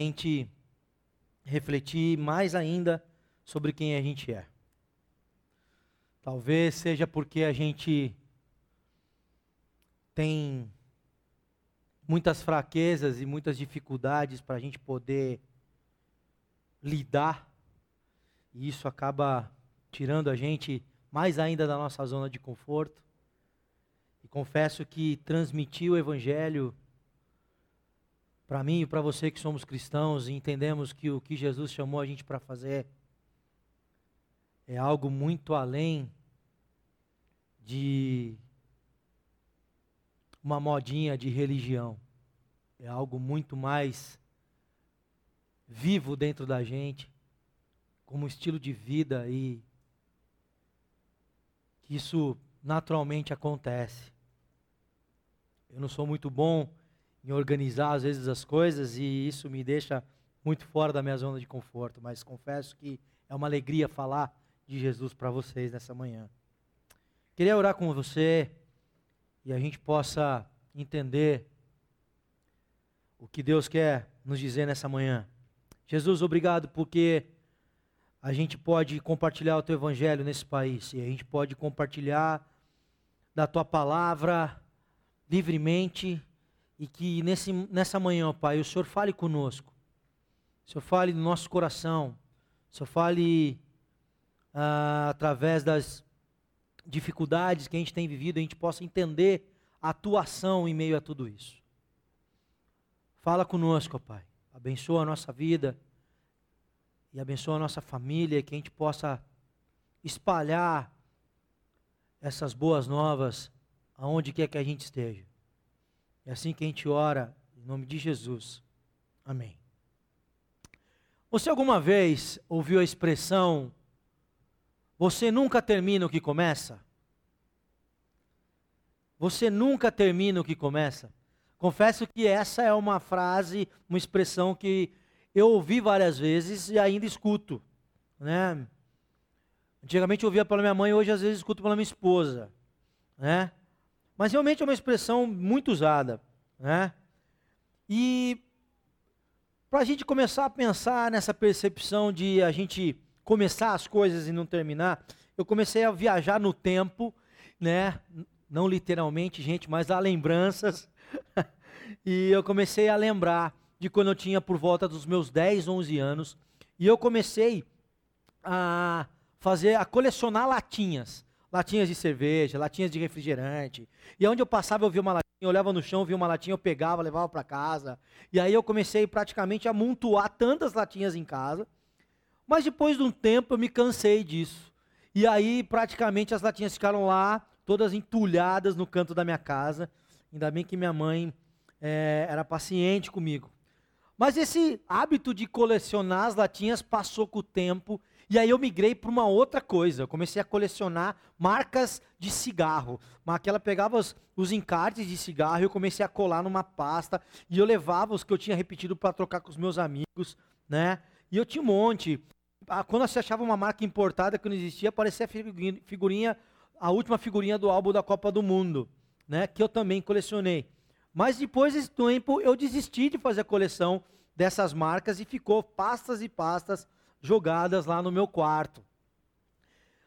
a gente refletir mais ainda sobre quem a gente é. Talvez seja porque a gente tem muitas fraquezas e muitas dificuldades para a gente poder lidar, e isso acaba tirando a gente mais ainda da nossa zona de conforto. E confesso que transmitir o Evangelho para mim e para você que somos cristãos e entendemos que o que Jesus chamou a gente para fazer é algo muito além de uma modinha de religião. É algo muito mais vivo dentro da gente, como estilo de vida e que isso naturalmente acontece. Eu não sou muito bom em organizar às vezes as coisas e isso me deixa muito fora da minha zona de conforto, mas confesso que é uma alegria falar de Jesus para vocês nessa manhã. Queria orar com você e a gente possa entender o que Deus quer nos dizer nessa manhã. Jesus, obrigado porque a gente pode compartilhar o teu evangelho nesse país e a gente pode compartilhar da tua palavra livremente e que nesse, nessa manhã, Pai, o Senhor fale conosco. O Senhor fale no nosso coração. O Senhor fale ah, através das dificuldades que a gente tem vivido, a gente possa entender a tua ação em meio a tudo isso. Fala conosco, Pai. Abençoa a nossa vida e abençoa a nossa família, que a gente possa espalhar essas boas novas aonde quer que a gente esteja. É assim que a gente ora, em nome de Jesus. Amém. Você alguma vez ouviu a expressão você nunca termina o que começa? Você nunca termina o que começa? Confesso que essa é uma frase, uma expressão que eu ouvi várias vezes e ainda escuto, né? Antigamente eu ouvia pela minha mãe, hoje às vezes escuto pela minha esposa, né? Mas realmente é uma expressão muito usada, né? E para a gente começar a pensar nessa percepção de a gente começar as coisas e não terminar, eu comecei a viajar no tempo, né? Não literalmente, gente, mas há lembranças. e eu comecei a lembrar de quando eu tinha por volta dos meus 10, 11 anos, e eu comecei a fazer, a colecionar latinhas. Latinhas de cerveja, latinhas de refrigerante. E onde eu passava, eu via uma latinha, eu olhava no chão, via uma latinha, eu pegava, levava para casa. E aí eu comecei praticamente a amontoar tantas latinhas em casa. Mas depois de um tempo eu me cansei disso. E aí praticamente as latinhas ficaram lá, todas entulhadas no canto da minha casa. Ainda bem que minha mãe é, era paciente comigo. Mas esse hábito de colecionar as latinhas passou com o tempo e aí eu migrei para uma outra coisa. Eu comecei a colecionar marcas de cigarro. Aquela pegava os, os encartes de cigarro e eu comecei a colar numa pasta e eu levava os que eu tinha repetido para trocar com os meus amigos, né? E eu tinha um monte. Quando você achava uma marca importada que não existia, aparecia a figurinha, a última figurinha do álbum da Copa do Mundo, né? Que eu também colecionei. Mas depois desse tempo eu desisti de fazer a coleção dessas marcas e ficou pastas e pastas jogadas lá no meu quarto.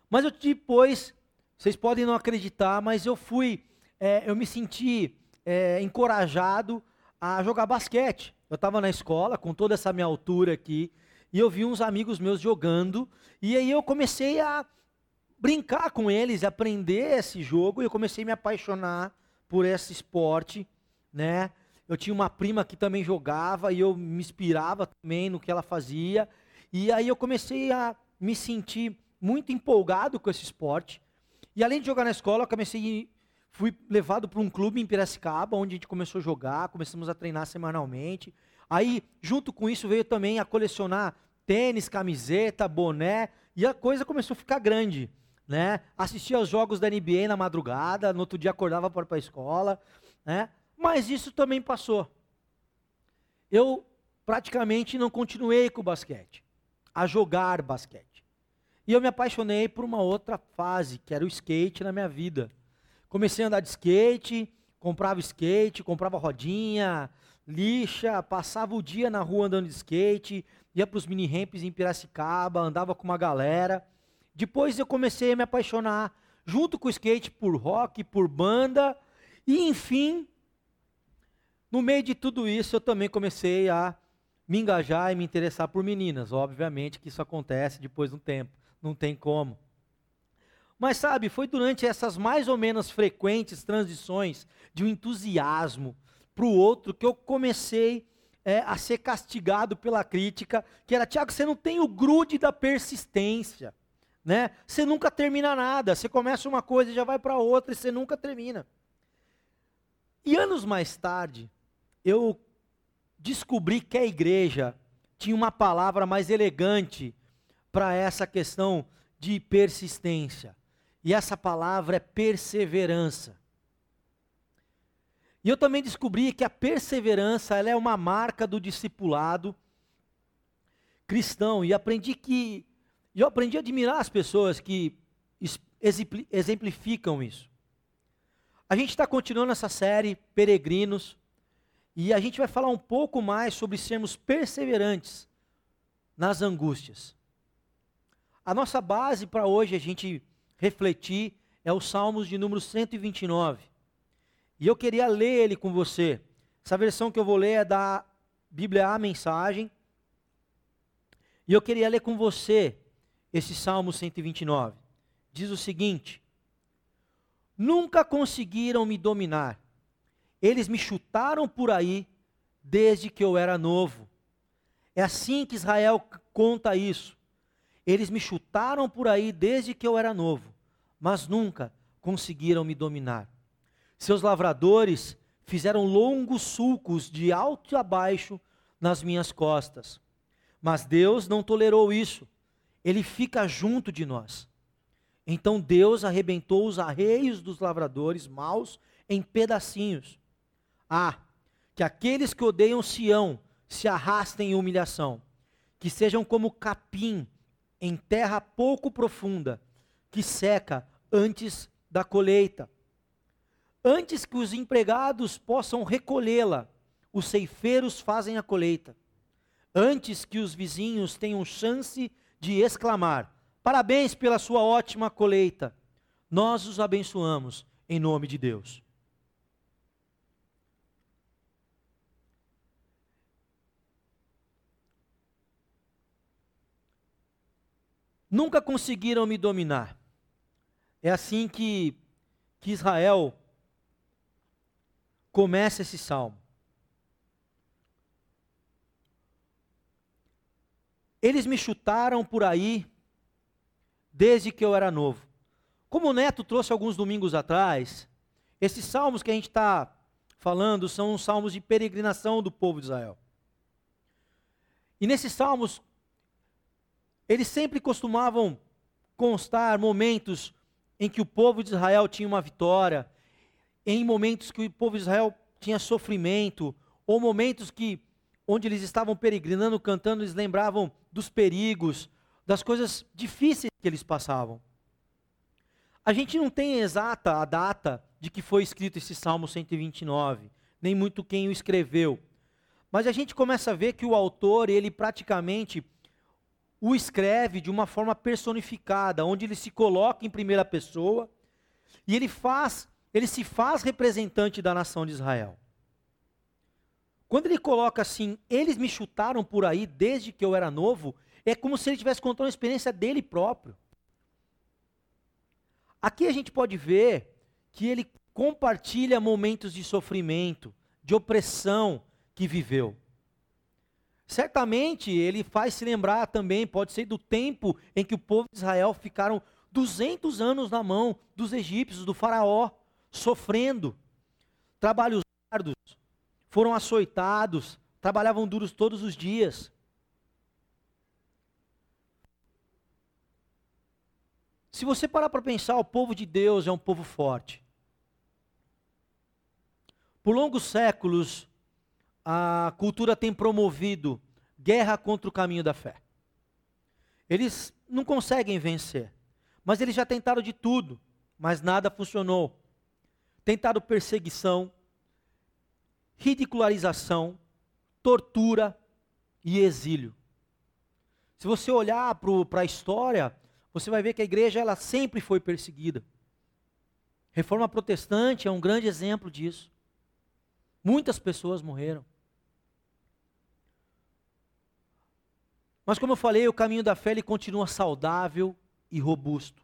Mas eu depois, vocês podem não acreditar, mas eu fui, é, eu me senti é, encorajado a jogar basquete. Eu estava na escola com toda essa minha altura aqui e eu vi uns amigos meus jogando e aí eu comecei a brincar com eles, aprender esse jogo e eu comecei a me apaixonar por esse esporte né? Eu tinha uma prima que também jogava e eu me inspirava também no que ela fazia. E aí eu comecei a me sentir muito empolgado com esse esporte. E além de jogar na escola, eu comecei fui levado para um clube em Piracicaba, onde a gente começou a jogar, começamos a treinar semanalmente. Aí, junto com isso, veio também a colecionar tênis, camiseta, boné, e a coisa começou a ficar grande. Né? Assistia aos jogos da NBA na madrugada, no outro dia acordava para ir para a escola. Né? Mas isso também passou. Eu praticamente não continuei com o basquete, a jogar basquete. E eu me apaixonei por uma outra fase, que era o skate na minha vida. Comecei a andar de skate, comprava skate, comprava rodinha, lixa, passava o dia na rua andando de skate, ia para os mini ramps em Piracicaba, andava com uma galera. Depois eu comecei a me apaixonar, junto com o skate, por rock, por banda, e enfim, no meio de tudo isso, eu também comecei a me engajar e me interessar por meninas. Obviamente que isso acontece depois de um tempo, não tem como. Mas sabe, foi durante essas mais ou menos frequentes transições de um entusiasmo para o outro que eu comecei é, a ser castigado pela crítica, que era, Tiago, você não tem o grude da persistência, né? Você nunca termina nada, você começa uma coisa e já vai para outra e você nunca termina. E anos mais tarde, eu descobri que a igreja tinha uma palavra mais elegante para essa questão de persistência. E essa palavra é perseverança. E eu também descobri que a perseverança é uma marca do discipulado cristão. E aprendi que. Eu aprendi a admirar as pessoas que exemplificam isso. A gente está continuando essa série Peregrinos. E a gente vai falar um pouco mais sobre sermos perseverantes nas angústias. A nossa base para hoje a gente refletir é o Salmos de número 129. E eu queria ler ele com você. Essa versão que eu vou ler é da Bíblia A Mensagem. E eu queria ler com você esse Salmo 129. Diz o seguinte: Nunca conseguiram me dominar eles me chutaram por aí desde que eu era novo. É assim que Israel conta isso. Eles me chutaram por aí desde que eu era novo, mas nunca conseguiram me dominar. Seus lavradores fizeram longos sulcos de alto a baixo nas minhas costas. Mas Deus não tolerou isso. Ele fica junto de nós. Então Deus arrebentou os arreios dos lavradores maus em pedacinhos ah, que aqueles que odeiam Sião se arrastem em humilhação, que sejam como capim em terra pouco profunda, que seca antes da colheita. Antes que os empregados possam recolhê-la, os ceifeiros fazem a colheita. Antes que os vizinhos tenham chance de exclamar: Parabéns pela sua ótima colheita. Nós os abençoamos em nome de Deus. Nunca conseguiram me dominar. É assim que, que Israel começa esse salmo. Eles me chutaram por aí desde que eu era novo. Como o Neto trouxe alguns domingos atrás, esses salmos que a gente está falando são os salmos de peregrinação do povo de Israel. E nesses salmos, eles sempre costumavam constar momentos em que o povo de Israel tinha uma vitória, em momentos que o povo de Israel tinha sofrimento, ou momentos que onde eles estavam peregrinando, cantando, eles lembravam dos perigos, das coisas difíceis que eles passavam. A gente não tem exata a data de que foi escrito esse Salmo 129, nem muito quem o escreveu. Mas a gente começa a ver que o autor, ele praticamente o escreve de uma forma personificada, onde ele se coloca em primeira pessoa e ele faz, ele se faz representante da nação de Israel. Quando ele coloca assim, eles me chutaram por aí desde que eu era novo, é como se ele estivesse contando a experiência dele próprio. Aqui a gente pode ver que ele compartilha momentos de sofrimento, de opressão que viveu. Certamente ele faz se lembrar também, pode ser do tempo em que o povo de Israel ficaram 200 anos na mão dos egípcios, do faraó, sofrendo, trabalhos árduos, foram açoitados, trabalhavam duros todos os dias. Se você parar para pensar, o povo de Deus é um povo forte. Por longos séculos, a cultura tem promovido guerra contra o caminho da fé. Eles não conseguem vencer, mas eles já tentaram de tudo, mas nada funcionou. Tentaram perseguição, ridicularização, tortura e exílio. Se você olhar para a história, você vai ver que a igreja ela sempre foi perseguida. Reforma protestante é um grande exemplo disso. Muitas pessoas morreram. Mas como eu falei, o caminho da fé ele continua saudável e robusto.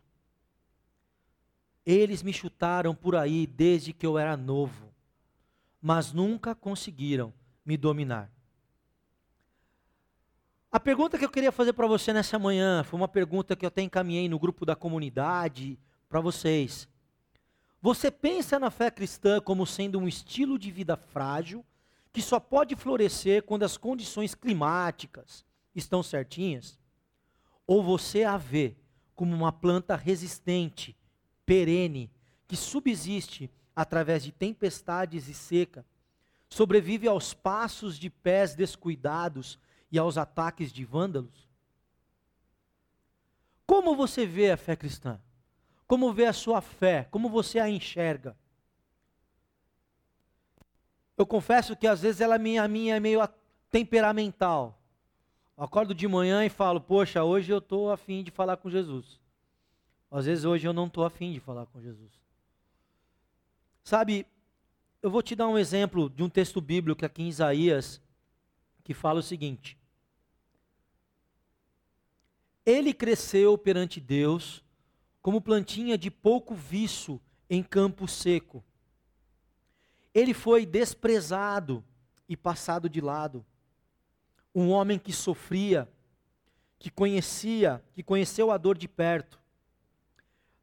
Eles me chutaram por aí desde que eu era novo, mas nunca conseguiram me dominar. A pergunta que eu queria fazer para você nessa manhã foi uma pergunta que eu até encaminhei no grupo da comunidade para vocês. Você pensa na fé cristã como sendo um estilo de vida frágil que só pode florescer quando as condições climáticas estão certinhas? Ou você a vê como uma planta resistente, perene, que subsiste através de tempestades e seca, sobrevive aos passos de pés descuidados e aos ataques de vândalos? Como você vê a fé cristã? Como vê a sua fé? Como você a enxerga? Eu confesso que às vezes ela minha é meio temperamental. Acordo de manhã e falo, poxa, hoje eu estou afim de falar com Jesus. Às vezes hoje eu não estou afim de falar com Jesus. Sabe, eu vou te dar um exemplo de um texto bíblico aqui em Isaías, que fala o seguinte: Ele cresceu perante Deus como plantinha de pouco viço em campo seco. Ele foi desprezado e passado de lado. Um homem que sofria, que conhecia, que conheceu a dor de perto.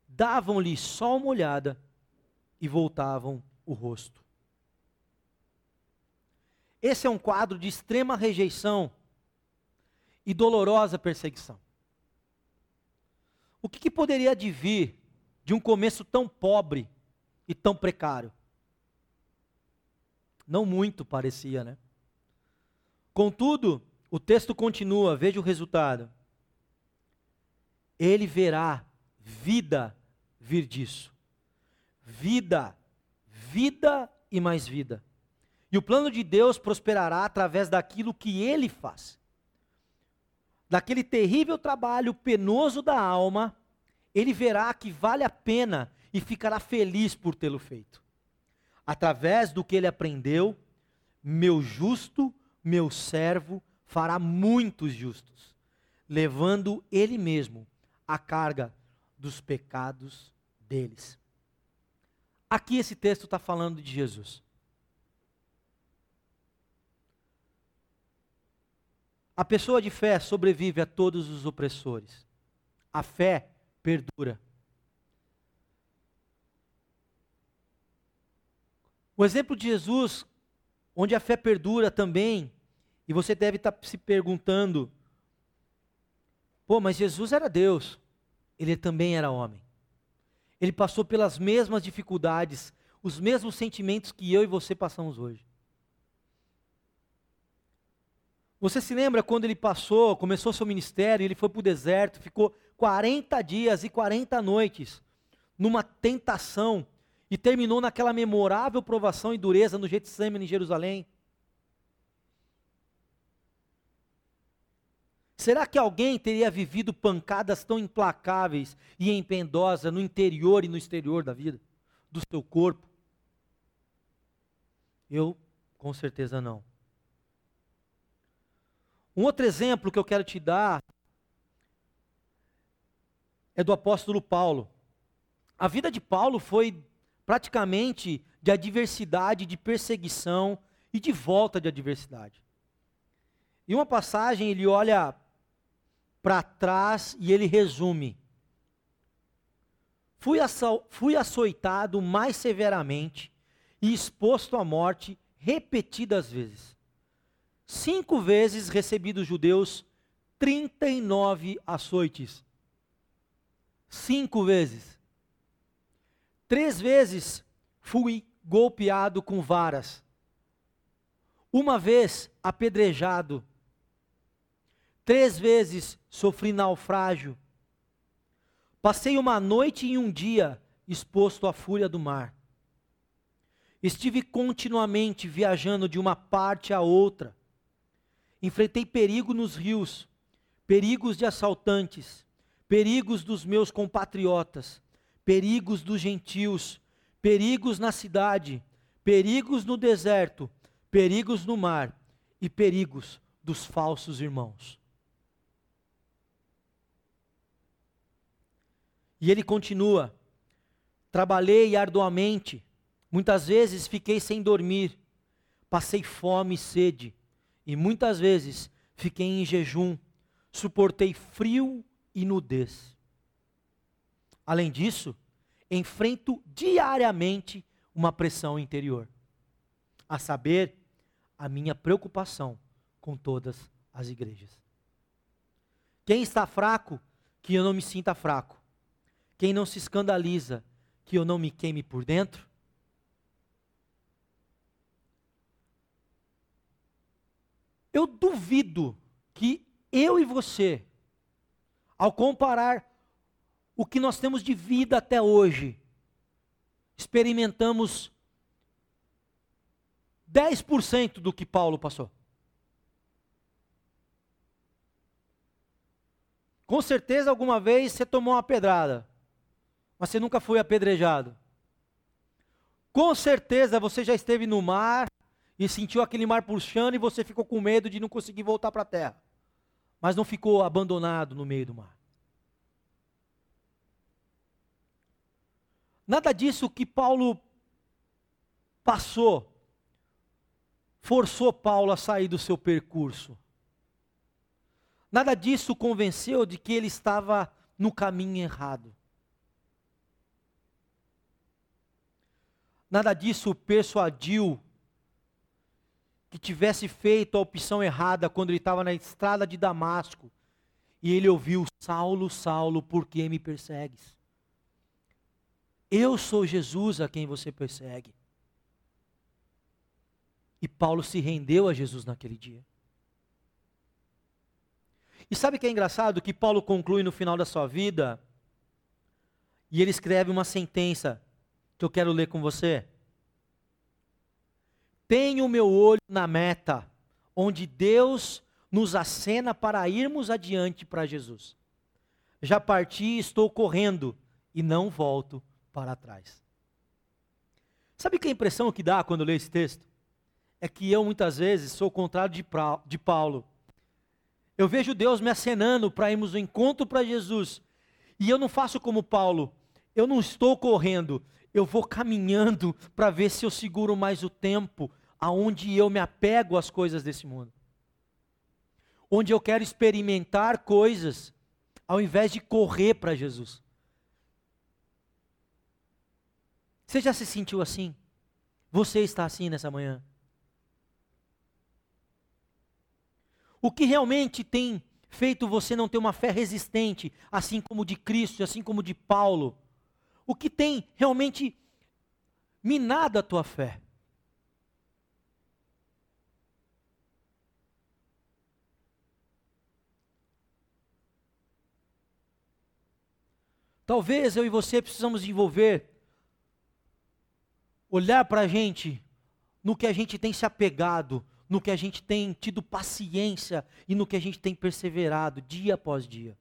Davam-lhe só uma olhada e voltavam o rosto. Esse é um quadro de extrema rejeição e dolorosa perseguição. O que, que poderia advir de um começo tão pobre e tão precário? Não muito parecia, né? Contudo, o texto continua, veja o resultado. Ele verá vida vir disso. Vida, vida e mais vida. E o plano de Deus prosperará através daquilo que ele faz daquele terrível trabalho penoso da alma, ele verá que vale a pena e ficará feliz por tê-lo feito. Através do que ele aprendeu, meu justo, meu servo, fará muitos justos, levando ele mesmo a carga dos pecados deles. Aqui esse texto está falando de Jesus. A pessoa de fé sobrevive a todos os opressores. A fé perdura. O exemplo de Jesus, onde a fé perdura também, e você deve estar se perguntando: pô, mas Jesus era Deus, ele também era homem. Ele passou pelas mesmas dificuldades, os mesmos sentimentos que eu e você passamos hoje. Você se lembra quando ele passou, começou seu ministério, ele foi para o deserto, ficou 40 dias e 40 noites numa tentação e terminou naquela memorável provação e dureza no Getsemane em Jerusalém? Será que alguém teria vivido pancadas tão implacáveis e empendosas no interior e no exterior da vida, do seu corpo? Eu, com certeza não. Um outro exemplo que eu quero te dar é do apóstolo Paulo. A vida de Paulo foi praticamente de adversidade, de perseguição e de volta de adversidade. Em uma passagem ele olha para trás e ele resume: fui, fui açoitado mais severamente e exposto à morte repetidas vezes. Cinco vezes recebi dos judeus 39 açoites. Cinco vezes. Três vezes fui golpeado com varas. Uma vez apedrejado. Três vezes sofri naufrágio. Passei uma noite e um dia exposto à fúria do mar. Estive continuamente viajando de uma parte a outra. Enfrentei perigo nos rios, perigos de assaltantes, perigos dos meus compatriotas, perigos dos gentios, perigos na cidade, perigos no deserto, perigos no mar e perigos dos falsos irmãos. E ele continua: trabalhei arduamente, muitas vezes fiquei sem dormir, passei fome e sede, e muitas vezes fiquei em jejum, suportei frio e nudez. Além disso, enfrento diariamente uma pressão interior, a saber, a minha preocupação com todas as igrejas. Quem está fraco, que eu não me sinta fraco. Quem não se escandaliza, que eu não me queime por dentro. Eu duvido que eu e você, ao comparar o que nós temos de vida até hoje, experimentamos 10% do que Paulo passou. Com certeza alguma vez você tomou uma pedrada, mas você nunca foi apedrejado. Com certeza você já esteve no mar e sentiu aquele mar puxando e você ficou com medo de não conseguir voltar para a terra, mas não ficou abandonado no meio do mar. Nada disso que Paulo passou forçou Paulo a sair do seu percurso. Nada disso convenceu de que ele estava no caminho errado. Nada disso persuadiu que tivesse feito a opção errada quando ele estava na estrada de Damasco e ele ouviu: Saulo, Saulo, por que me persegues? Eu sou Jesus a quem você persegue. E Paulo se rendeu a Jesus naquele dia. E sabe o que é engraçado? Que Paulo conclui no final da sua vida, e ele escreve uma sentença que eu quero ler com você. Tenho o meu olho na meta, onde Deus nos acena para irmos adiante para Jesus. Já parti estou correndo, e não volto para trás. Sabe que a impressão que dá quando eu leio esse texto? É que eu muitas vezes sou o contrário de, de Paulo. Eu vejo Deus me acenando para irmos no encontro para Jesus. E eu não faço como Paulo. Eu não estou correndo. Eu vou caminhando para ver se eu seguro mais o tempo aonde eu me apego às coisas desse mundo. Onde eu quero experimentar coisas ao invés de correr para Jesus. Você já se sentiu assim? Você está assim nessa manhã? O que realmente tem feito você não ter uma fé resistente, assim como de Cristo, assim como de Paulo? O que tem realmente minado a tua fé? Talvez eu e você precisamos desenvolver olhar para a gente no que a gente tem se apegado, no que a gente tem tido paciência e no que a gente tem perseverado dia após dia.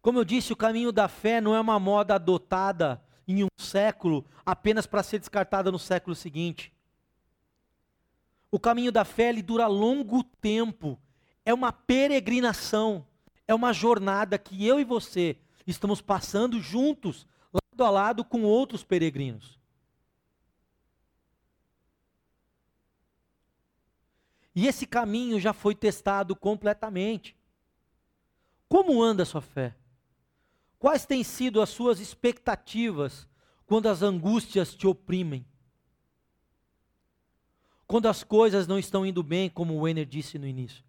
Como eu disse, o caminho da fé não é uma moda adotada em um século apenas para ser descartada no século seguinte. O caminho da fé ele dura longo tempo, é uma peregrinação, é uma jornada que eu e você estamos passando juntos lado a lado com outros peregrinos. E esse caminho já foi testado completamente. Como anda a sua fé? Quais têm sido as suas expectativas quando as angústias te oprimem? Quando as coisas não estão indo bem, como o Wenner disse no início?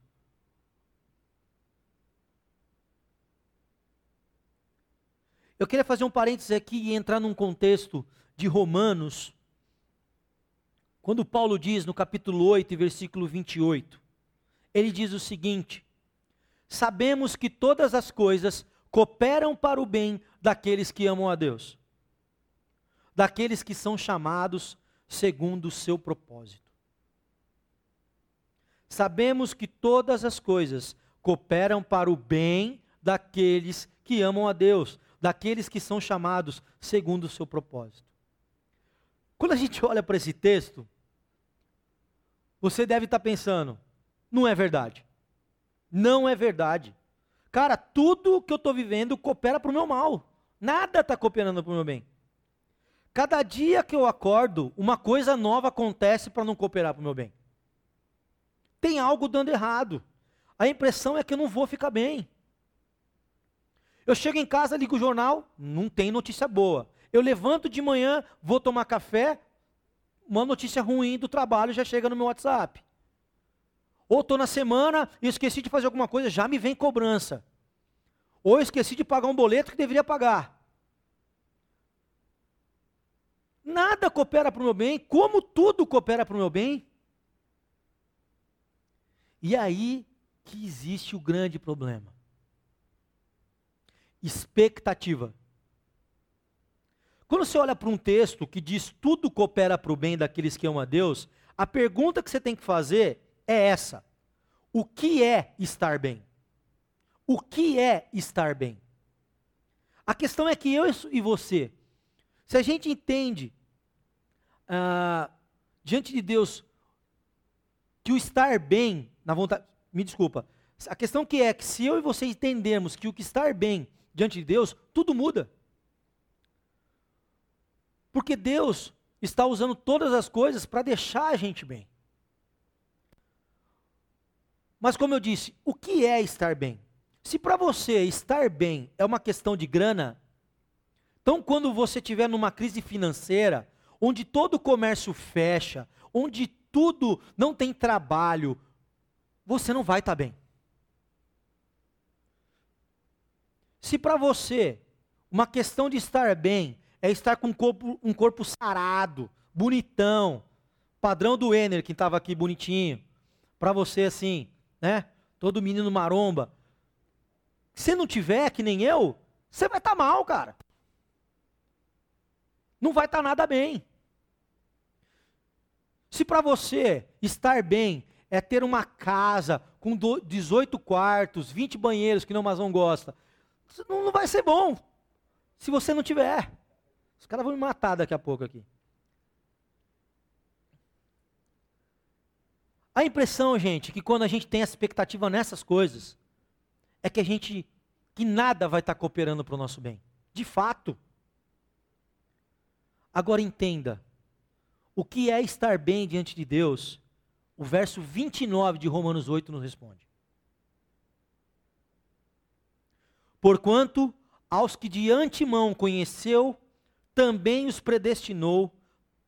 Eu queria fazer um parênteses aqui e entrar num contexto de Romanos, quando Paulo diz no capítulo 8, versículo 28, ele diz o seguinte: Sabemos que todas as coisas cooperam para o bem daqueles que amam a Deus, daqueles que são chamados segundo o seu propósito. Sabemos que todas as coisas cooperam para o bem daqueles que amam a Deus, daqueles que são chamados segundo o seu propósito. Quando a gente olha para esse texto, você deve estar pensando, não é verdade. Não é verdade. Cara, tudo que eu estou vivendo coopera para o meu mal. Nada está cooperando para o meu bem. Cada dia que eu acordo, uma coisa nova acontece para não cooperar para o meu bem. Tem algo dando errado. A impressão é que eu não vou ficar bem. Eu chego em casa, ligo o jornal, não tem notícia boa. Eu levanto de manhã, vou tomar café, uma notícia ruim do trabalho já chega no meu WhatsApp. Ou estou na semana e esqueci de fazer alguma coisa, já me vem cobrança. Ou esqueci de pagar um boleto que deveria pagar. Nada coopera para o meu bem, como tudo coopera para o meu bem. E aí que existe o grande problema. Expectativa. Quando você olha para um texto que diz tudo coopera para o bem daqueles que amam a Deus, a pergunta que você tem que fazer é essa: O que é estar bem? O que é estar bem? A questão é que eu e você, se a gente entende ah, diante de Deus que o estar bem na vontade, me desculpa, a questão que é que se eu e você entendermos que o que estar bem diante de Deus, tudo muda. Porque Deus está usando todas as coisas para deixar a gente bem. Mas como eu disse, o que é estar bem? Se para você estar bem é uma questão de grana, então quando você estiver numa crise financeira, onde todo o comércio fecha, onde tudo não tem trabalho, você não vai estar bem. Se para você uma questão de estar bem é estar com um corpo, um corpo sarado, bonitão, padrão do Ener, que estava aqui bonitinho. Para você assim, né? Todo menino maromba. Se não tiver, que nem eu, você vai estar tá mal, cara. Não vai estar tá nada bem. Se para você estar bem é ter uma casa com 18 quartos, 20 banheiros, que não mais não gosta, não vai ser bom. Se você não tiver. Os caras vão me matar daqui a pouco aqui. A impressão, gente, que quando a gente tem essa expectativa nessas coisas, é que a gente, que nada vai estar cooperando para o nosso bem. De fato. Agora entenda, o que é estar bem diante de Deus? O verso 29 de Romanos 8 nos responde. Porquanto aos que de antemão conheceu, também os predestinou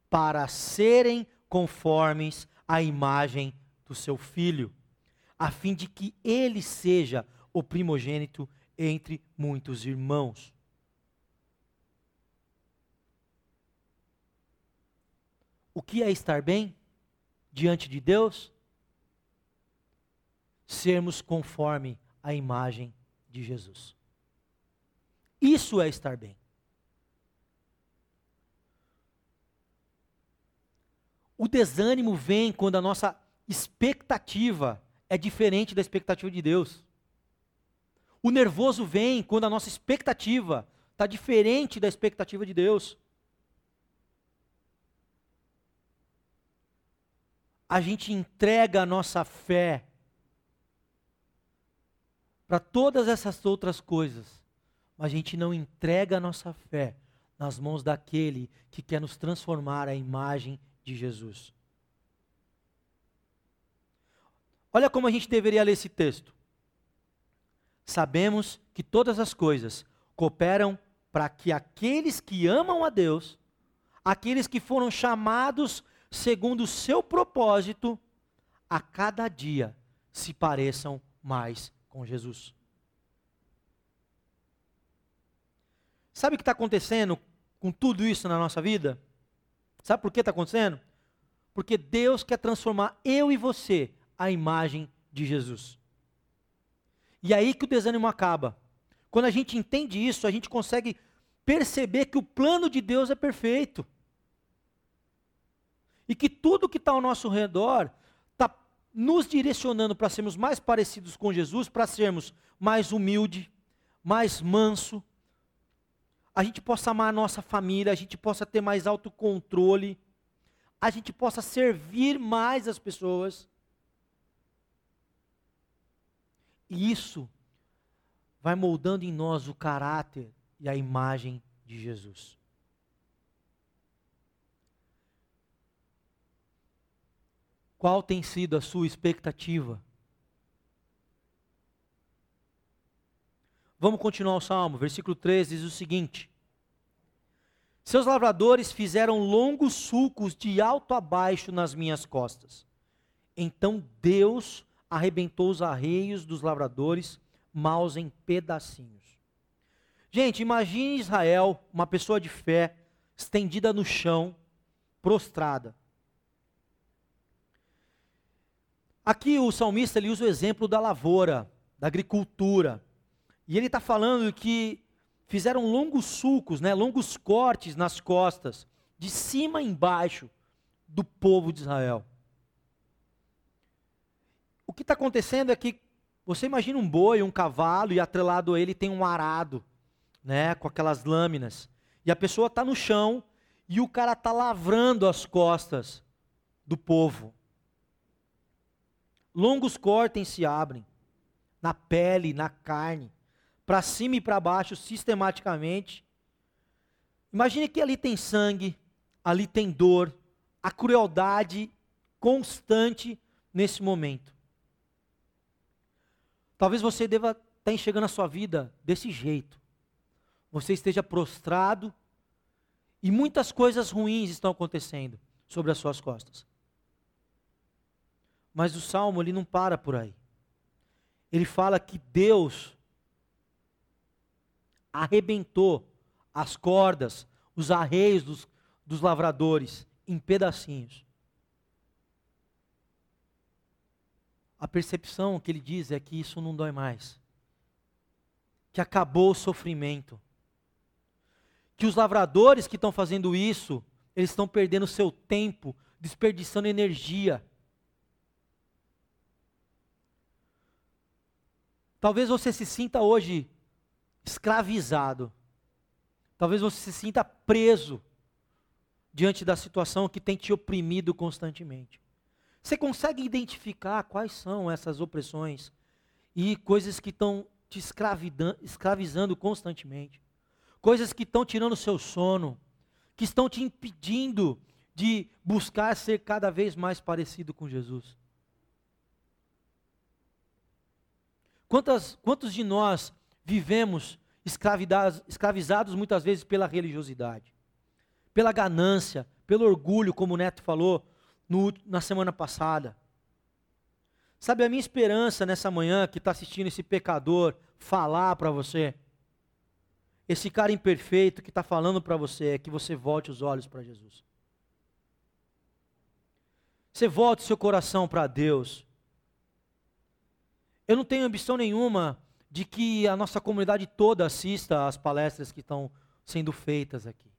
para serem conformes à imagem do seu filho, a fim de que ele seja o primogênito entre muitos irmãos. O que é estar bem diante de Deus? Sermos conforme a imagem de Jesus. Isso é estar bem. O desânimo vem quando a nossa expectativa é diferente da expectativa de Deus. O nervoso vem quando a nossa expectativa está diferente da expectativa de Deus. A gente entrega a nossa fé para todas essas outras coisas, mas a gente não entrega a nossa fé nas mãos daquele que quer nos transformar à imagem de Jesus. Olha como a gente deveria ler esse texto. Sabemos que todas as coisas cooperam para que aqueles que amam a Deus, aqueles que foram chamados segundo o seu propósito, a cada dia se pareçam mais com Jesus. Sabe o que está acontecendo com tudo isso na nossa vida? Sabe por que está acontecendo? Porque Deus quer transformar eu e você à imagem de Jesus. E aí que o desânimo acaba. Quando a gente entende isso, a gente consegue perceber que o plano de Deus é perfeito. E que tudo que está ao nosso redor está nos direcionando para sermos mais parecidos com Jesus, para sermos mais humilde, mais manso, a gente possa amar a nossa família, a gente possa ter mais autocontrole, a gente possa servir mais as pessoas. E isso vai moldando em nós o caráter e a imagem de Jesus. Qual tem sido a sua expectativa? Vamos continuar o salmo, versículo 13 diz o seguinte: Seus lavradores fizeram longos sulcos de alto a baixo nas minhas costas. Então Deus arrebentou os arreios dos lavradores, maus em pedacinhos. Gente, imagine Israel, uma pessoa de fé, estendida no chão, prostrada. Aqui o salmista ele usa o exemplo da lavoura, da agricultura. E ele está falando que fizeram longos sulcos, né, longos cortes nas costas, de cima embaixo do povo de Israel. O que está acontecendo é que você imagina um boi, um cavalo, e atrelado a ele tem um arado né, com aquelas lâminas. E a pessoa está no chão e o cara está lavrando as costas do povo. Longos cortes se abrem na pele, na carne, para cima e para baixo, sistematicamente. Imagine que ali tem sangue, ali tem dor, a crueldade constante nesse momento. Talvez você deva estar tá enxergando a sua vida desse jeito você esteja prostrado e muitas coisas ruins estão acontecendo sobre as suas costas. Mas o salmo ele não para por aí. Ele fala que Deus arrebentou as cordas, os arreios dos, dos lavradores em pedacinhos. A percepção que ele diz é que isso não dói mais. Que acabou o sofrimento que os lavradores que estão fazendo isso, eles estão perdendo seu tempo, desperdiçando energia. Talvez você se sinta hoje escravizado. Talvez você se sinta preso diante da situação que tem te oprimido constantemente. Você consegue identificar quais são essas opressões e coisas que estão te escravizando constantemente? coisas que estão tirando o seu sono, que estão te impedindo de buscar ser cada vez mais parecido com Jesus. Quantas, quantos de nós vivemos escravizados muitas vezes pela religiosidade, pela ganância, pelo orgulho, como o Neto falou no, na semana passada? Sabe, a minha esperança nessa manhã que está assistindo esse pecador falar para você, esse cara imperfeito que está falando para você é que você volte os olhos para Jesus. Você volte seu coração para Deus. Eu não tenho ambição nenhuma de que a nossa comunidade toda assista às palestras que estão sendo feitas aqui.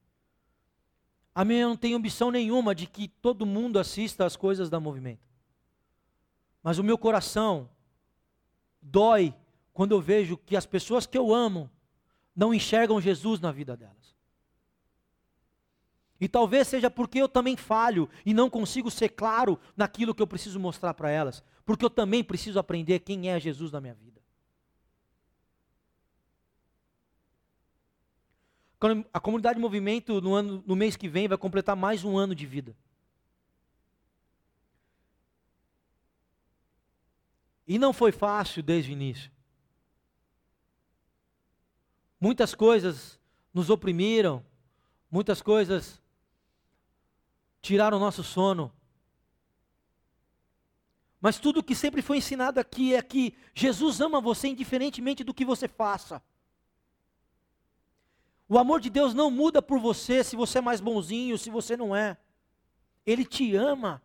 A minha não tenho ambição nenhuma de que todo mundo assista às coisas da movimento. Mas o meu coração dói quando eu vejo que as pessoas que eu amo não enxergam Jesus na vida delas. E talvez seja porque eu também falho e não consigo ser claro naquilo que eu preciso mostrar para elas, porque eu também preciso aprender quem é Jesus na minha vida. A comunidade Movimento, no, ano, no mês que vem, vai completar mais um ano de vida. E não foi fácil desde o início. Muitas coisas nos oprimiram, muitas coisas tiraram o nosso sono. Mas tudo que sempre foi ensinado aqui é que Jesus ama você indiferentemente do que você faça. O amor de Deus não muda por você se você é mais bonzinho, se você não é. Ele te ama.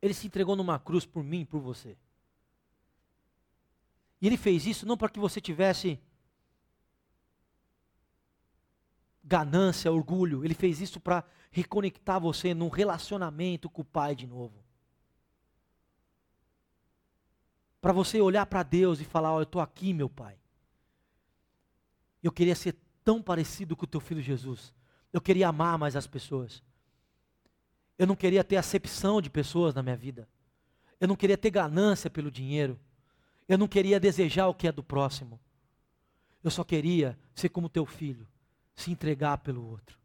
Ele se entregou numa cruz por mim por você. E ele fez isso não para que você tivesse ganância, orgulho. Ele fez isso para reconectar você num relacionamento com o Pai de novo. Para você olhar para Deus e falar: Eu estou aqui, meu Pai. Eu queria ser tão parecido com o teu filho Jesus. Eu queria amar mais as pessoas. Eu não queria ter acepção de pessoas na minha vida. Eu não queria ter ganância pelo dinheiro. Eu não queria desejar o que é do próximo. Eu só queria ser como teu filho, se entregar pelo outro.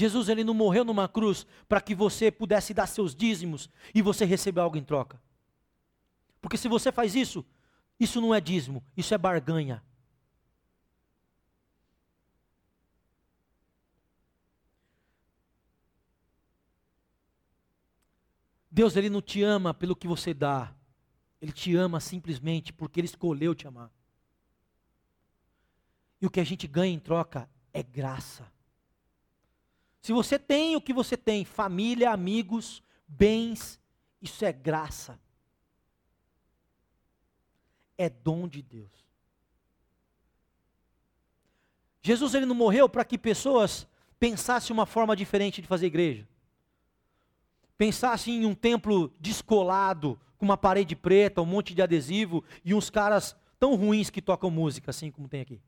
Jesus ele não morreu numa cruz para que você pudesse dar seus dízimos e você receber algo em troca. Porque se você faz isso, isso não é dízimo, isso é barganha. Deus ele não te ama pelo que você dá. Ele te ama simplesmente porque ele escolheu te amar. E o que a gente ganha em troca é graça. Se você tem o que você tem, família, amigos, bens, isso é graça. É dom de Deus. Jesus ele não morreu para que pessoas pensassem uma forma diferente de fazer igreja pensasse em um templo descolado, com uma parede preta, um monte de adesivo e uns caras tão ruins que tocam música, assim como tem aqui.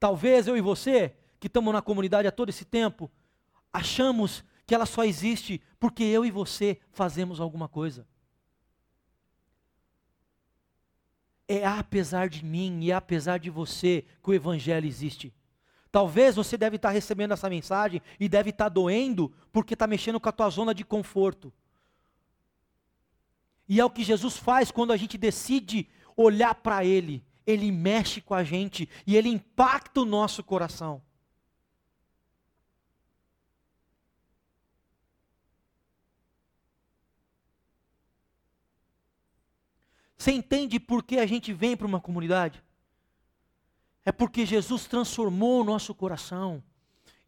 Talvez eu e você, que estamos na comunidade há todo esse tempo, achamos que ela só existe porque eu e você fazemos alguma coisa. É apesar de mim e apesar de você que o Evangelho existe. Talvez você deve estar recebendo essa mensagem e deve estar doendo porque está mexendo com a tua zona de conforto. E é o que Jesus faz quando a gente decide olhar para Ele. Ele mexe com a gente e Ele impacta o nosso coração. Você entende por que a gente vem para uma comunidade? É porque Jesus transformou o nosso coração.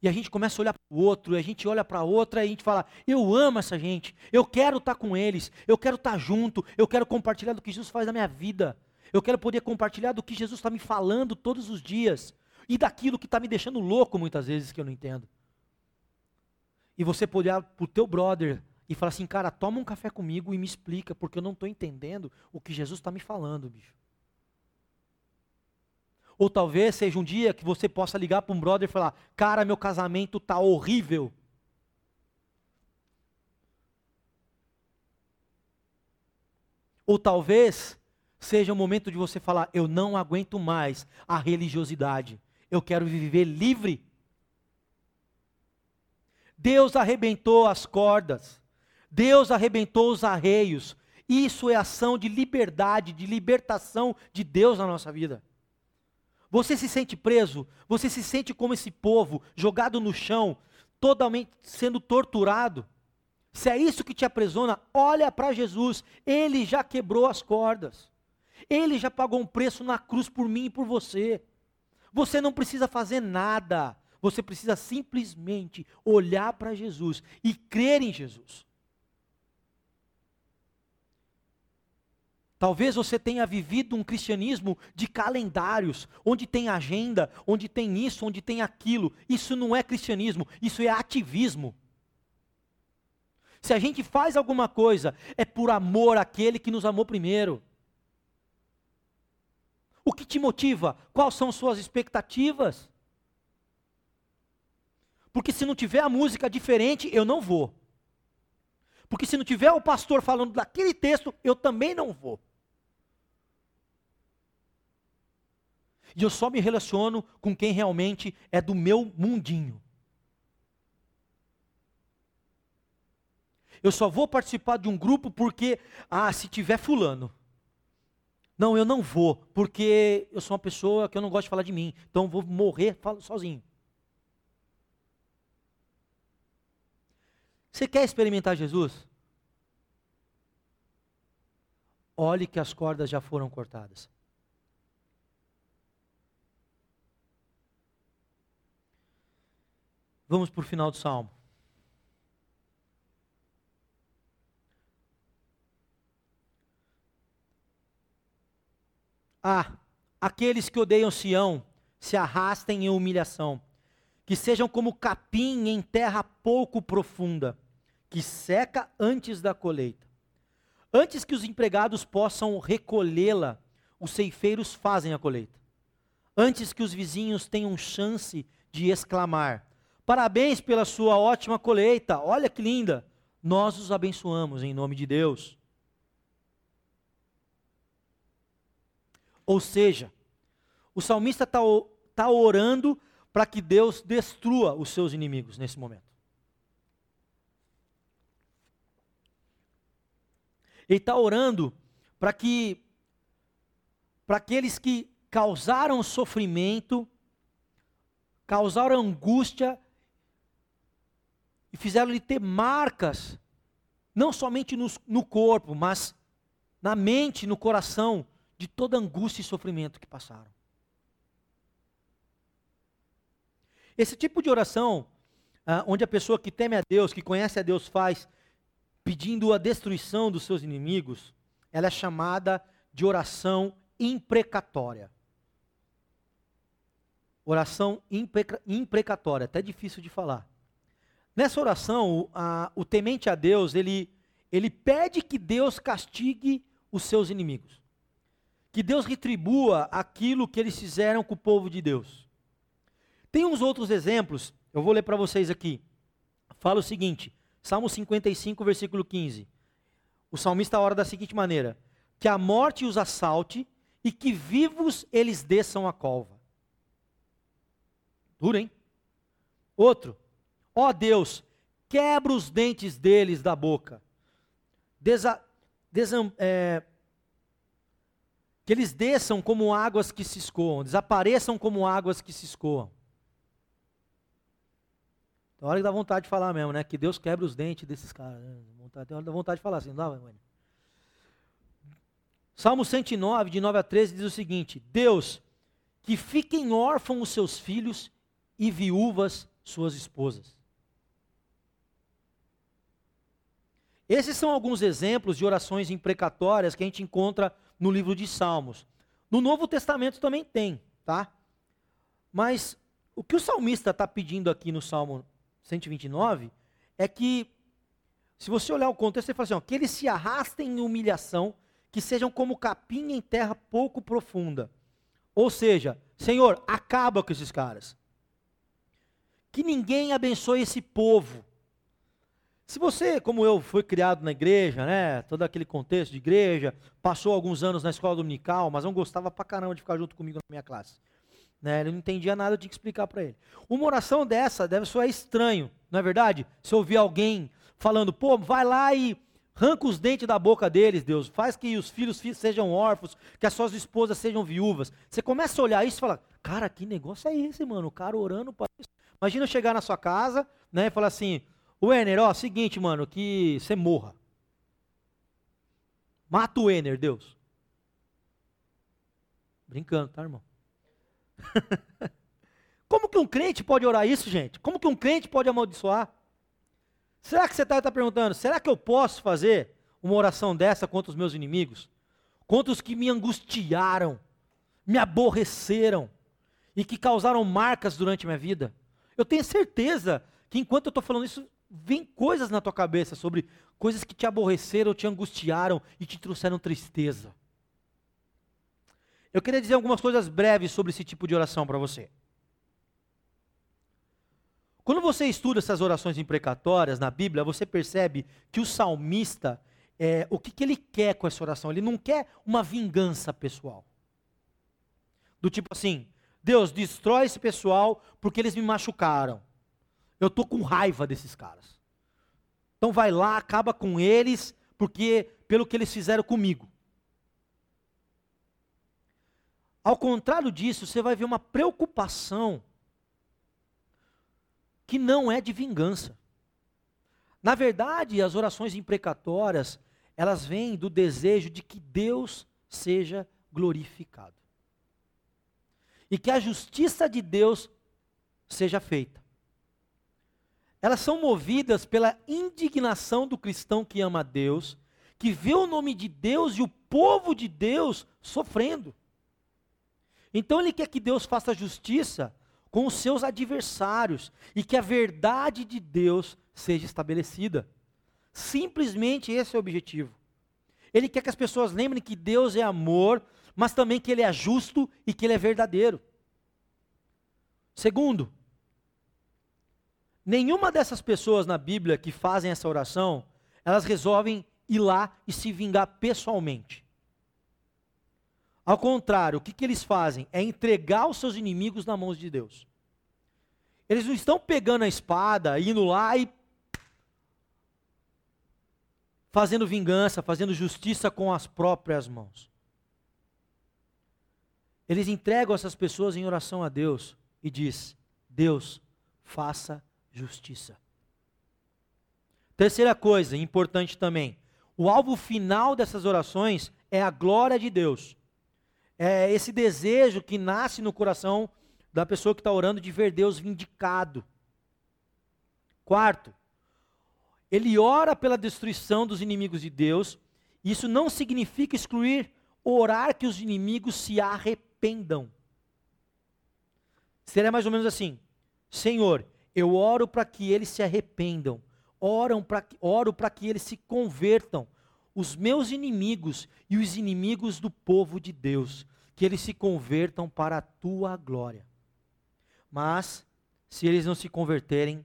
E a gente começa a olhar para o outro, e a gente olha para a outra e a gente fala: Eu amo essa gente, eu quero estar com eles, eu quero estar junto, eu quero compartilhar do que Jesus faz na minha vida, eu quero poder compartilhar do que Jesus está me falando todos os dias, e daquilo que está me deixando louco muitas vezes que eu não entendo. E você poder olhar para o teu brother e falar assim: Cara, toma um café comigo e me explica, porque eu não estou entendendo o que Jesus está me falando, bicho. Ou talvez seja um dia que você possa ligar para um brother e falar: Cara, meu casamento está horrível. Ou talvez seja o momento de você falar: Eu não aguento mais a religiosidade. Eu quero viver livre. Deus arrebentou as cordas. Deus arrebentou os arreios. Isso é ação de liberdade, de libertação de Deus na nossa vida. Você se sente preso? Você se sente como esse povo, jogado no chão, totalmente sendo torturado? Se é isso que te aprisiona, olha para Jesus. Ele já quebrou as cordas. Ele já pagou um preço na cruz por mim e por você. Você não precisa fazer nada. Você precisa simplesmente olhar para Jesus e crer em Jesus. Talvez você tenha vivido um cristianismo de calendários, onde tem agenda, onde tem isso, onde tem aquilo. Isso não é cristianismo, isso é ativismo. Se a gente faz alguma coisa, é por amor àquele que nos amou primeiro. O que te motiva? Quais são suas expectativas? Porque se não tiver a música diferente, eu não vou. Porque se não tiver o pastor falando daquele texto, eu também não vou. E eu só me relaciono com quem realmente é do meu mundinho. Eu só vou participar de um grupo porque, ah, se tiver fulano. Não, eu não vou, porque eu sou uma pessoa que eu não gosto de falar de mim. Então vou morrer sozinho. Você quer experimentar Jesus? Olhe que as cordas já foram cortadas. Vamos para o final do salmo. Ah, aqueles que odeiam Sião se arrastem em humilhação, que sejam como capim em terra pouco profunda, que seca antes da colheita. Antes que os empregados possam recolhê-la, os ceifeiros fazem a colheita. Antes que os vizinhos tenham chance de exclamar: Parabéns pela sua ótima colheita, olha que linda! Nós os abençoamos em nome de Deus. Ou seja, o salmista está tá orando para que Deus destrua os seus inimigos nesse momento. Ele está orando para que para aqueles que causaram sofrimento, causaram angústia e fizeram-lhe ter marcas, não somente no, no corpo, mas na mente, no coração, de toda angústia e sofrimento que passaram. Esse tipo de oração, ah, onde a pessoa que teme a Deus, que conhece a Deus, faz, pedindo a destruição dos seus inimigos, ela é chamada de oração imprecatória. Oração impreca, imprecatória, até difícil de falar. Nessa oração, o, a, o temente a Deus, ele, ele pede que Deus castigue os seus inimigos que Deus retribua aquilo que eles fizeram com o povo de Deus. Tem uns outros exemplos, eu vou ler para vocês aqui. Fala o seguinte, Salmo 55, versículo 15. O salmista ora da seguinte maneira: Que a morte os assalte e que vivos eles desçam a cova. Duro, hein? Outro, ó Deus, quebra os dentes deles da boca. Desa, desam, é, que eles desçam como águas que se escoam, desapareçam como águas que se escoam. Tem hora que dá vontade de falar mesmo, né? Que Deus quebra os dentes desses caras. Né? Tem hora que dá vontade de falar assim, não dá, mãe? Salmo 109, de 9 a 13, diz o seguinte: Deus, que fiquem órfãos os seus filhos e viúvas suas esposas. Esses são alguns exemplos de orações imprecatórias que a gente encontra no livro de Salmos. No Novo Testamento também tem, tá? Mas o que o salmista está pedindo aqui no Salmo 129 é que, se você olhar o contexto, ele fala assim: ó, que eles se arrastem em humilhação, que sejam como capim em terra pouco profunda. Ou seja, Senhor, acaba com esses caras. Que ninguém abençoe esse povo. Se você, como eu, foi criado na igreja, né, todo aquele contexto de igreja, passou alguns anos na escola dominical, mas não gostava pra caramba de ficar junto comigo na minha classe. Né, ele não entendia nada, eu tinha que explicar para ele. Uma oração dessa deve soar estranho, não é verdade? Se ouvir alguém falando, pô, vai lá e arranca os dentes da boca deles, Deus, faz que os filhos sejam órfãos, que as suas esposas sejam viúvas. Você começa a olhar isso e fala, cara, que negócio é esse, mano? O cara orando para isso. Imagina eu chegar na sua casa, né, e falar assim, o Ener, ó, seguinte, mano, que você morra. Mata o Ener, Deus. Brincando, tá, irmão? Como que um crente pode orar isso, gente? Como que um crente pode amaldiçoar? Será que você está tá perguntando, será que eu posso fazer uma oração dessa contra os meus inimigos? Contra os que me angustiaram, me aborreceram e que causaram marcas durante a minha vida? Eu tenho certeza que enquanto eu estou falando isso, vem coisas na tua cabeça sobre coisas que te aborreceram, te angustiaram e te trouxeram tristeza. Eu queria dizer algumas coisas breves sobre esse tipo de oração para você. Quando você estuda essas orações imprecatórias na Bíblia, você percebe que o salmista, é, o que, que ele quer com essa oração? Ele não quer uma vingança pessoal. Do tipo assim, Deus, destrói esse pessoal porque eles me machucaram. Eu estou com raiva desses caras. Então vai lá, acaba com eles, porque pelo que eles fizeram comigo. Ao contrário disso, você vai ver uma preocupação que não é de vingança. Na verdade, as orações imprecatórias, elas vêm do desejo de que Deus seja glorificado. E que a justiça de Deus seja feita. Elas são movidas pela indignação do cristão que ama a Deus, que vê o nome de Deus e o povo de Deus sofrendo. Então ele quer que Deus faça justiça com os seus adversários e que a verdade de Deus seja estabelecida. Simplesmente esse é o objetivo. Ele quer que as pessoas lembrem que Deus é amor, mas também que Ele é justo e que Ele é verdadeiro. Segundo, nenhuma dessas pessoas na Bíblia que fazem essa oração, elas resolvem ir lá e se vingar pessoalmente. Ao contrário, o que, que eles fazem? É entregar os seus inimigos na mão de Deus. Eles não estão pegando a espada, indo lá e fazendo vingança, fazendo justiça com as próprias mãos. Eles entregam essas pessoas em oração a Deus e diz: Deus, faça justiça. Terceira coisa, importante também, o alvo final dessas orações é a glória de Deus. É esse desejo que nasce no coração da pessoa que está orando de ver Deus vindicado. Quarto, ele ora pela destruição dos inimigos de Deus. Isso não significa excluir orar que os inimigos se arrependam. Seria mais ou menos assim: Senhor, eu oro para que eles se arrependam, oram pra, oro para que eles se convertam, os meus inimigos e os inimigos do povo de Deus, que eles se convertam para a tua glória. Mas, se eles não se converterem,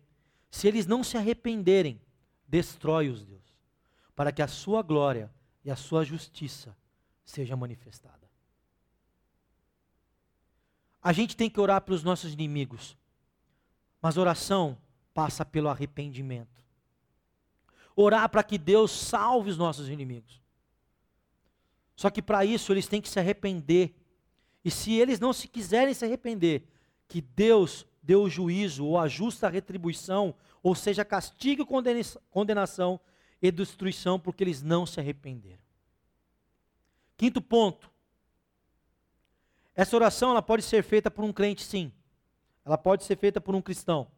se eles não se arrependerem, Destrói-os, Deus, para que a sua glória e a sua justiça seja manifestada. A gente tem que orar pelos nossos inimigos, mas oração passa pelo arrependimento. Orar para que Deus salve os nossos inimigos. Só que para isso eles têm que se arrepender. E se eles não se quiserem se arrepender, que Deus dê o juízo ou a justa retribuição ou seja, castigo, condenação e destruição, porque eles não se arrependeram. Quinto ponto. Essa oração ela pode ser feita por um crente, sim. Ela pode ser feita por um cristão.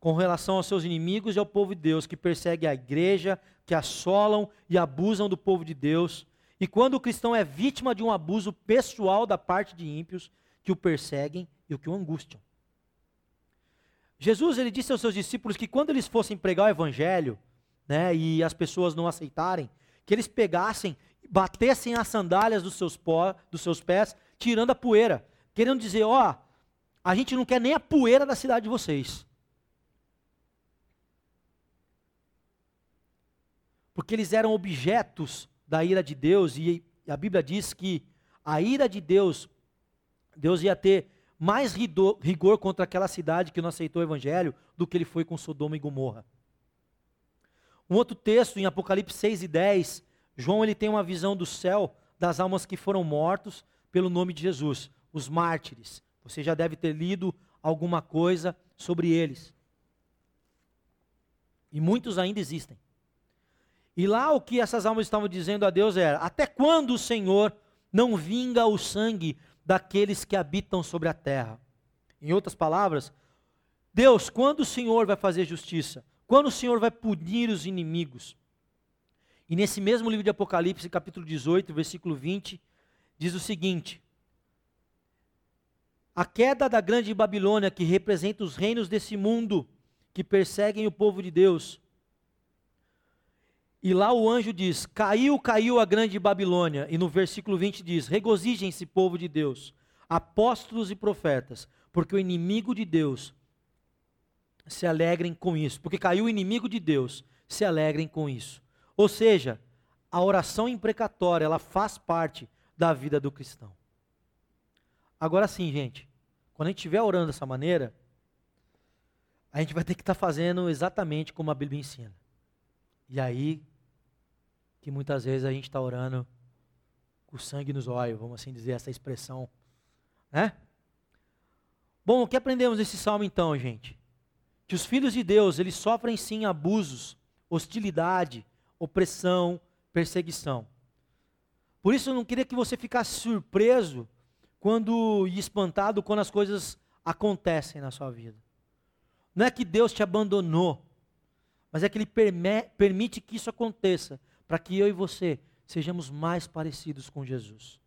Com relação aos seus inimigos e ao povo de Deus, que persegue a igreja, que assolam e abusam do povo de Deus. E quando o cristão é vítima de um abuso pessoal da parte de ímpios, que o perseguem e o que o angustiam. Jesus ele disse aos seus discípulos que quando eles fossem pregar o evangelho, né, e as pessoas não aceitarem, que eles pegassem, batessem as sandálias dos seus, pó, dos seus pés, tirando a poeira, querendo dizer, ó, oh, a gente não quer nem a poeira da cidade de vocês. Porque eles eram objetos da ira de Deus e a Bíblia diz que a ira de Deus, Deus ia ter mais rigor contra aquela cidade que não aceitou o evangelho do que ele foi com Sodoma e Gomorra. Um outro texto, em Apocalipse 6 e 10, João ele tem uma visão do céu das almas que foram mortos pelo nome de Jesus, os mártires. Você já deve ter lido alguma coisa sobre eles. E muitos ainda existem. E lá o que essas almas estavam dizendo a Deus era: Até quando o Senhor não vinga o sangue daqueles que habitam sobre a terra. Em outras palavras, Deus, quando o Senhor vai fazer justiça? Quando o Senhor vai punir os inimigos? E nesse mesmo livro de Apocalipse, capítulo 18, versículo 20, diz o seguinte: A queda da grande Babilônia, que representa os reinos desse mundo, que perseguem o povo de Deus, e lá o anjo diz: Caiu, caiu a grande Babilônia. E no versículo 20 diz: Regozijem-se, povo de Deus, apóstolos e profetas, porque o inimigo de Deus se alegrem com isso. Porque caiu o inimigo de Deus, se alegrem com isso. Ou seja, a oração imprecatória, ela faz parte da vida do cristão. Agora sim, gente, quando a gente estiver orando dessa maneira, a gente vai ter que estar tá fazendo exatamente como a Bíblia ensina. E aí, que muitas vezes a gente está orando com sangue nos olhos, vamos assim dizer, essa expressão. Né? Bom, o que aprendemos nesse salmo então, gente? Que os filhos de Deus, eles sofrem sim abusos, hostilidade, opressão, perseguição. Por isso eu não queria que você ficasse surpreso quando e espantado quando as coisas acontecem na sua vida. Não é que Deus te abandonou, mas é que Ele permite que isso aconteça, para que eu e você sejamos mais parecidos com Jesus.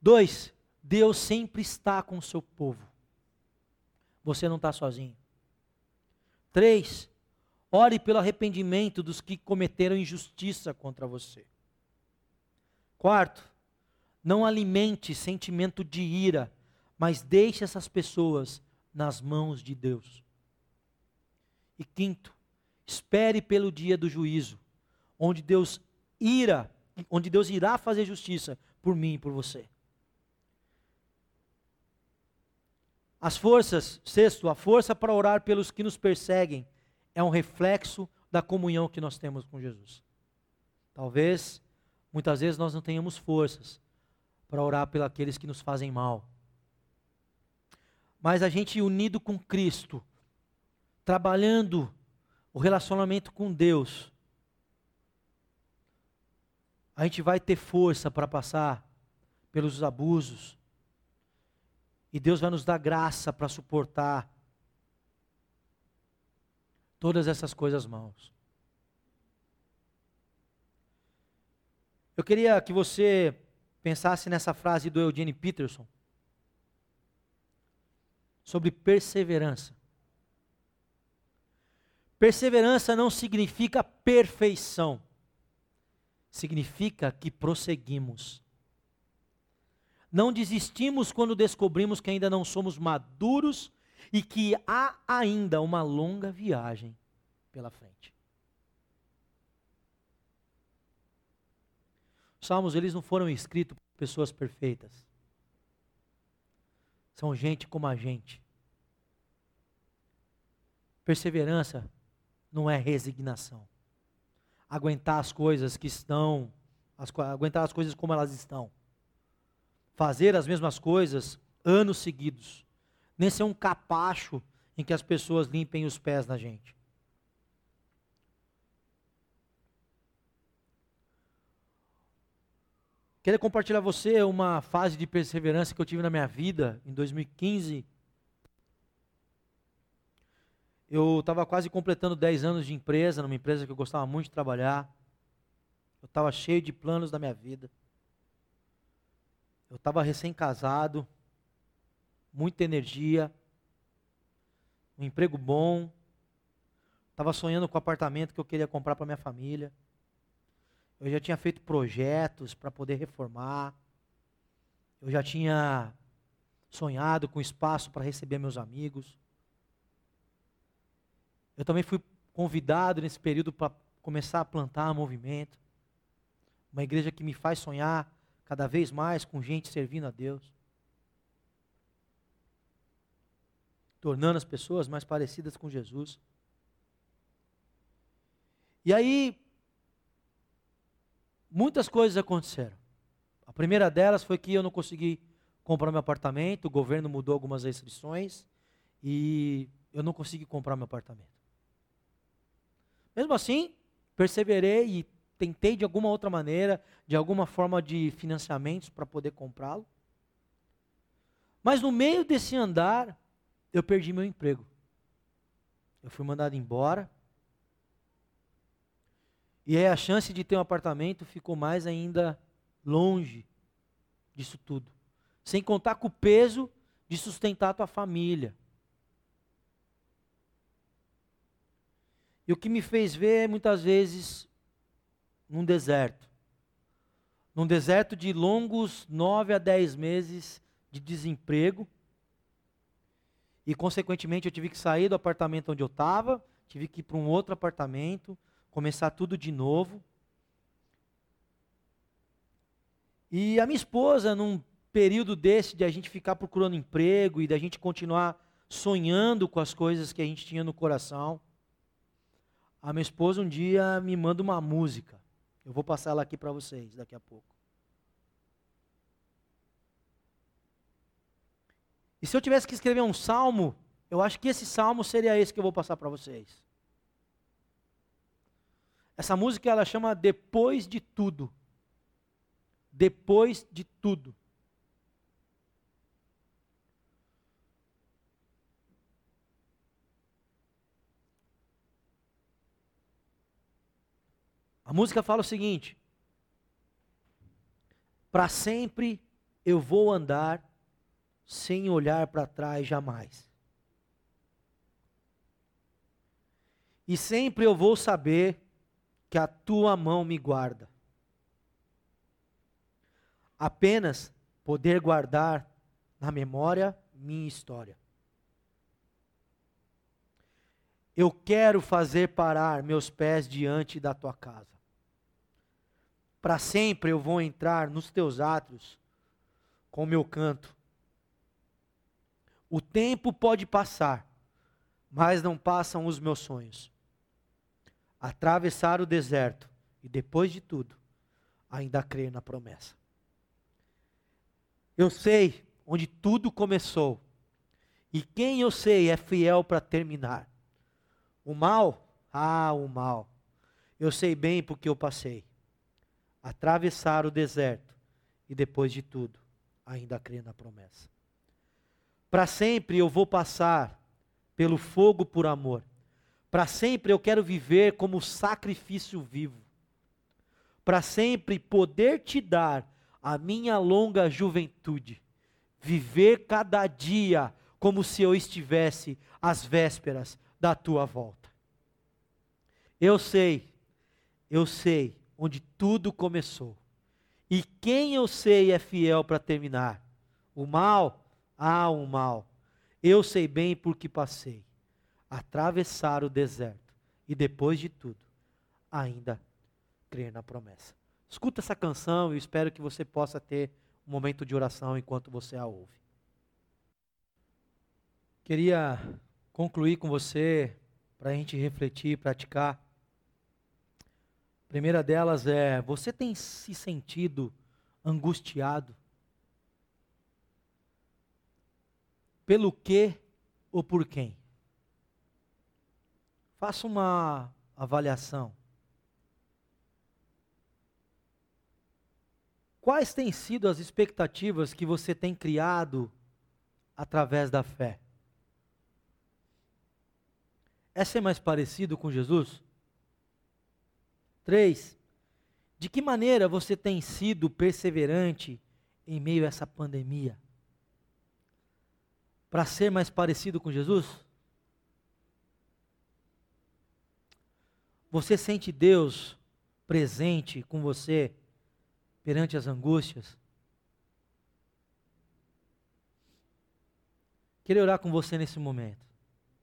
Dois, Deus sempre está com o seu povo. Você não está sozinho. Três, ore pelo arrependimento dos que cometeram injustiça contra você. Quarto, não alimente sentimento de ira, mas deixe essas pessoas nas mãos de Deus. E quinto, espere pelo dia do juízo, onde Deus ira, onde Deus irá fazer justiça por mim e por você. As forças, sexto, a força para orar pelos que nos perseguem é um reflexo da comunhão que nós temos com Jesus. Talvez, muitas vezes, nós não tenhamos forças para orar pelos que nos fazem mal. Mas a gente unido com Cristo, trabalhando o relacionamento com Deus, a gente vai ter força para passar pelos abusos, e Deus vai nos dar graça para suportar todas essas coisas maus. Eu queria que você pensasse nessa frase do Eugene Peterson sobre perseverança. Perseverança não significa perfeição, significa que prosseguimos. Não desistimos quando descobrimos que ainda não somos maduros e que há ainda uma longa viagem pela frente. Os salmos, eles não foram escritos por pessoas perfeitas. São gente como a gente. Perseverança não é resignação. Aguentar as coisas que estão, as, aguentar as coisas como elas estão fazer as mesmas coisas anos seguidos, nem ser um capacho em que as pessoas limpem os pés da gente. Queria compartilhar com você uma fase de perseverança que eu tive na minha vida em 2015. Eu estava quase completando 10 anos de empresa, numa empresa que eu gostava muito de trabalhar. Eu estava cheio de planos da minha vida. Eu estava recém-casado, muita energia, um emprego bom, estava sonhando com o apartamento que eu queria comprar para minha família. Eu já tinha feito projetos para poder reformar. Eu já tinha sonhado com espaço para receber meus amigos. Eu também fui convidado nesse período para começar a plantar movimento. Uma igreja que me faz sonhar cada vez mais com gente servindo a Deus. Tornando as pessoas mais parecidas com Jesus. E aí, muitas coisas aconteceram. A primeira delas foi que eu não consegui comprar meu apartamento, o governo mudou algumas restrições e eu não consegui comprar meu apartamento. Mesmo assim, perseverei e tentei de alguma outra maneira, de alguma forma de financiamentos para poder comprá-lo. Mas no meio desse andar, eu perdi meu emprego. Eu fui mandado embora. E aí a chance de ter um apartamento ficou mais ainda longe disso tudo. Sem contar com o peso de sustentar a tua família. E o que me fez ver muitas vezes num deserto. Num deserto de longos nove a dez meses de desemprego. E, consequentemente, eu tive que sair do apartamento onde eu estava, tive que ir para um outro apartamento, começar tudo de novo. E a minha esposa, num período desse de a gente ficar procurando emprego e da gente continuar sonhando com as coisas que a gente tinha no coração, a minha esposa um dia me manda uma música. Eu vou passar ela aqui para vocês daqui a pouco. E se eu tivesse que escrever um salmo, eu acho que esse salmo seria esse que eu vou passar para vocês. Essa música ela chama Depois de Tudo. Depois de Tudo. A música fala o seguinte: Para sempre eu vou andar sem olhar para trás jamais. E sempre eu vou saber que a tua mão me guarda. Apenas poder guardar na memória minha história. Eu quero fazer parar meus pés diante da tua casa. Para sempre eu vou entrar nos teus átrios com meu canto. O tempo pode passar, mas não passam os meus sonhos. Atravessar o deserto e depois de tudo, ainda crer na promessa. Eu sei onde tudo começou. E quem eu sei é fiel para terminar. O mal? Ah, o mal. Eu sei bem porque eu passei. Atravessar o deserto e depois de tudo, ainda crer na promessa. Para sempre eu vou passar pelo fogo por amor. Para sempre eu quero viver como sacrifício vivo. Para sempre poder te dar a minha longa juventude, viver cada dia como se eu estivesse às vésperas da tua volta. Eu sei, eu sei onde tudo começou. E quem eu sei é fiel para terminar? O mal? Ah, o mal. Eu sei bem porque passei. Atravessar o deserto. E depois de tudo, ainda crer na promessa. Escuta essa canção e espero que você possa ter um momento de oração enquanto você a ouve. Queria concluir com você, para a gente refletir e praticar. A primeira delas é: você tem se sentido angustiado? Pelo que ou por quem? Faça uma avaliação. Quais têm sido as expectativas que você tem criado através da fé? É ser mais parecido com Jesus? Três, de que maneira você tem sido perseverante em meio a essa pandemia? Para ser mais parecido com Jesus? Você sente Deus presente com você perante as angústias. Queria orar com você nesse momento.